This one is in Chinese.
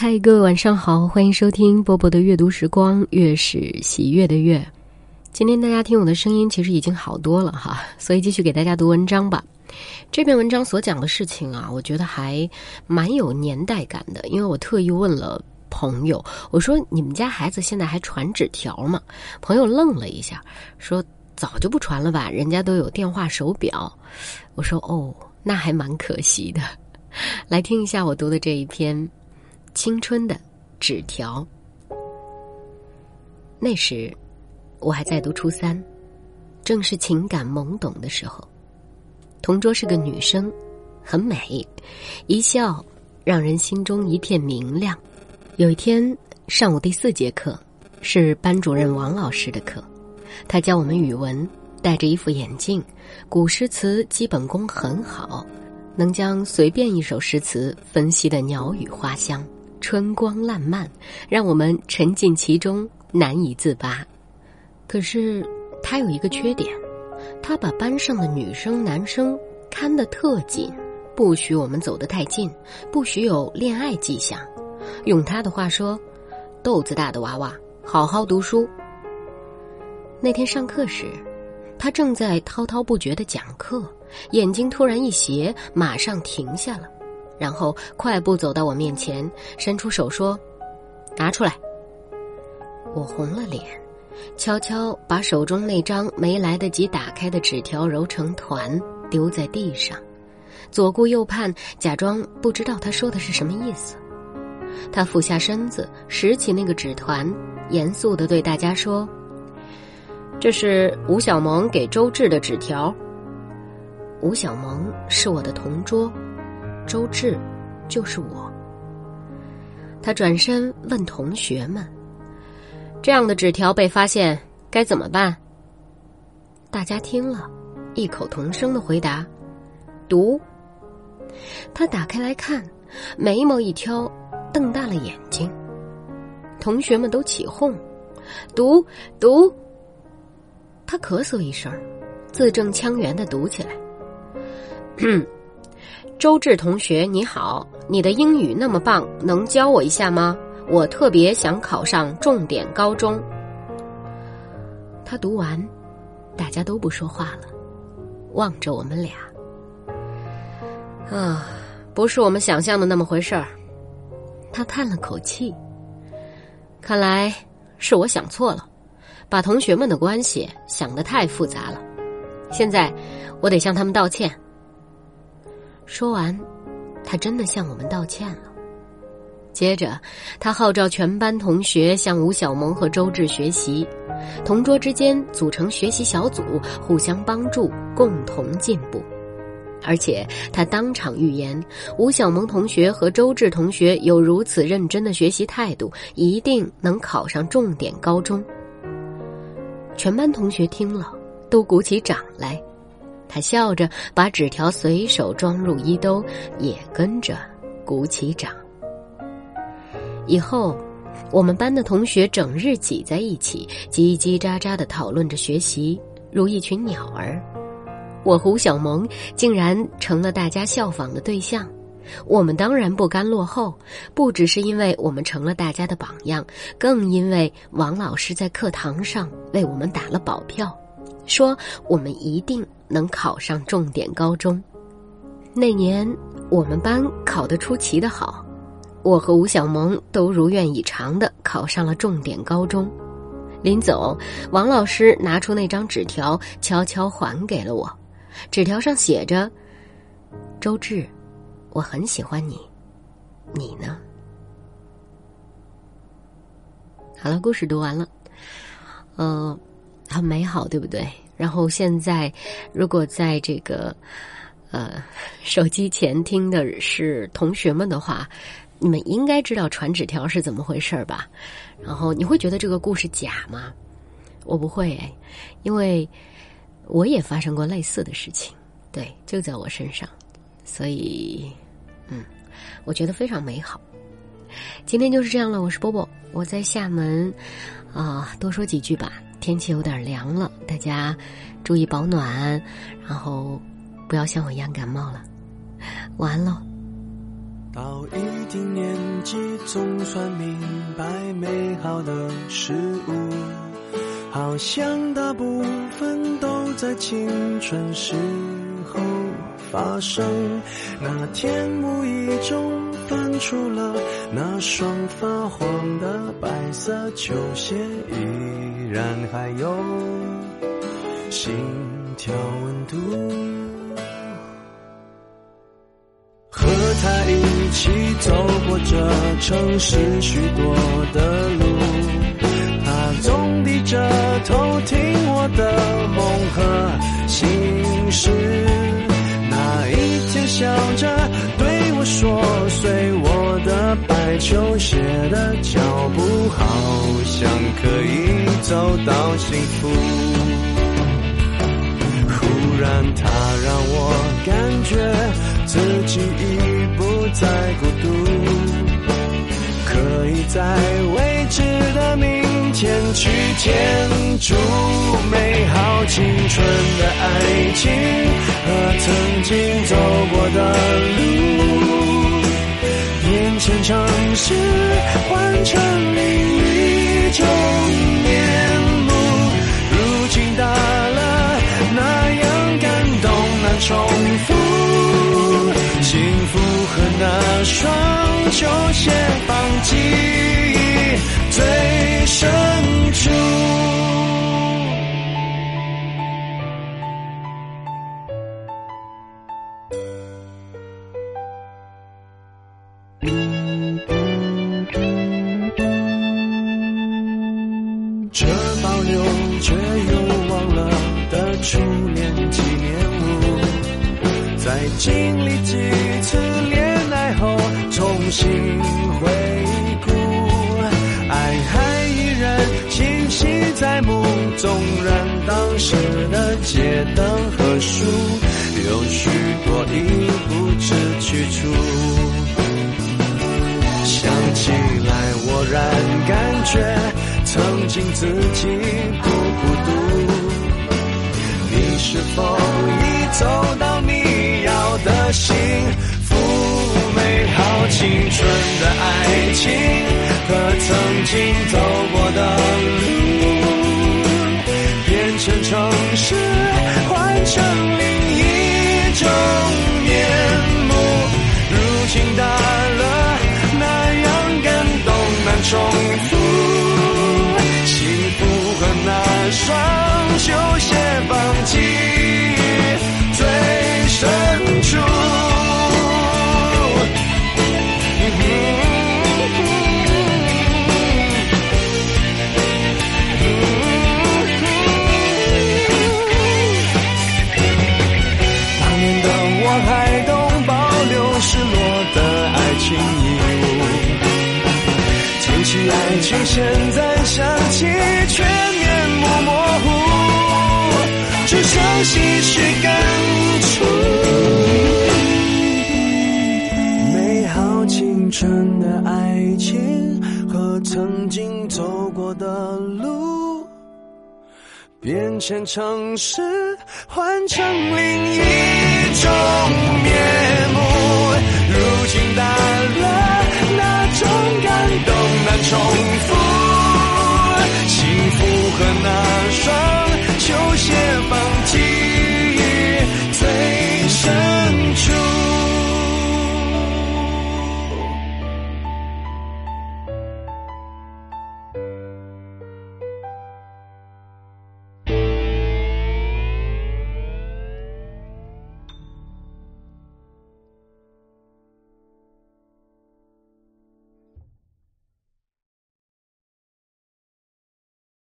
嗨，各位晚上好，欢迎收听波波的阅读时光，月是喜悦的月。今天大家听我的声音，其实已经好多了哈，所以继续给大家读文章吧。这篇文章所讲的事情啊，我觉得还蛮有年代感的，因为我特意问了朋友，我说：“你们家孩子现在还传纸条吗？”朋友愣了一下，说：“早就不传了吧，人家都有电话手表。”我说：“哦，那还蛮可惜的。”来听一下我读的这一篇。青春的纸条。那时，我还在读初三，正是情感懵懂的时候。同桌是个女生，很美，一笑让人心中一片明亮。有一天上午第四节课，是班主任王老师的课，他教我们语文，戴着一副眼镜，古诗词基本功很好，能将随便一首诗词分析的鸟语花香。春光烂漫，让我们沉浸其中难以自拔。可是他有一个缺点，他把班上的女生、男生看得特紧，不许我们走得太近，不许有恋爱迹象。用他的话说：“豆子大的娃娃，好好读书。”那天上课时，他正在滔滔不绝的讲课，眼睛突然一斜，马上停下了。然后快步走到我面前，伸出手说：“拿出来。”我红了脸，悄悄把手中那张没来得及打开的纸条揉成团，丢在地上，左顾右盼，假装不知道他说的是什么意思。他俯下身子，拾起那个纸团，严肃的对大家说：“这是吴小萌给周志的纸条。吴小萌是我的同桌。”周志，就是我。他转身问同学们：“这样的纸条被发现该怎么办？”大家听了，异口同声的回答：“读。”他打开来看，眉毛一挑，瞪大了眼睛。同学们都起哄：“读读！”他咳嗽一声，字正腔圆的读起来：“嗯。”周志同学，你好，你的英语那么棒，能教我一下吗？我特别想考上重点高中。他读完，大家都不说话了，望着我们俩。啊，不是我们想象的那么回事儿。他叹了口气，看来是我想错了，把同学们的关系想得太复杂了。现在，我得向他们道歉。说完，他真的向我们道歉了。接着，他号召全班同学向吴小萌和周志学习，同桌之间组成学习小组，互相帮助，共同进步。而且，他当场预言，吴小萌同学和周志同学有如此认真的学习态度，一定能考上重点高中。全班同学听了，都鼓起掌来。他笑着把纸条随手装入衣兜，也跟着鼓起掌。以后，我们班的同学整日挤在一起，叽叽喳喳的讨论着学习，如一群鸟儿。我胡小萌竟然成了大家效仿的对象。我们当然不甘落后，不只是因为我们成了大家的榜样，更因为王老师在课堂上为我们打了保票。说我们一定能考上重点高中。那年我们班考得出奇的好，我和吴小萌都如愿以偿的考上了重点高中。临走，王老师拿出那张纸条，悄悄还给了我。纸条上写着：“周志，我很喜欢你，你呢？”好了，故事读完了。嗯。很美好，对不对？然后现在，如果在这个呃手机前听的是同学们的话，你们应该知道传纸条是怎么回事吧？然后你会觉得这个故事假吗？我不会，因为我也发生过类似的事情，对，就在我身上，所以嗯，我觉得非常美好。今天就是这样了，我是波波，我在厦门啊，多说几句吧。天气有点凉了，大家注意保暖，然后不要像我一样感冒了。晚安喽。到一定年纪，总算明白美好的事物，好像大部分都在青春时候发生。那天无意中翻出了那双发黄的白色球鞋，依然还有心跳温度。和他一起走过这城市许多的球鞋的脚步，好像可以走到幸福。”忽然，他让我感觉。自己已不再孤独，可以在未知的明天去填筑美好青春的爱城市，换成另一种面目。如今大了，那样感动难重复。幸福和那双球鞋放记忆最深回顾，爱还依然清晰在目。纵然当时的街灯和树有许多已不知去处，想起来我然感觉曾经自己不孤独。你是否已走到你要的幸福？好青春的爱情和曾经走过的路，现在想起，却面目模糊，只剩唏嘘感触。美好青春的爱情和曾经走过的路，变迁城市，换成另一种面目。如今大了，那种感动。难重复，那双。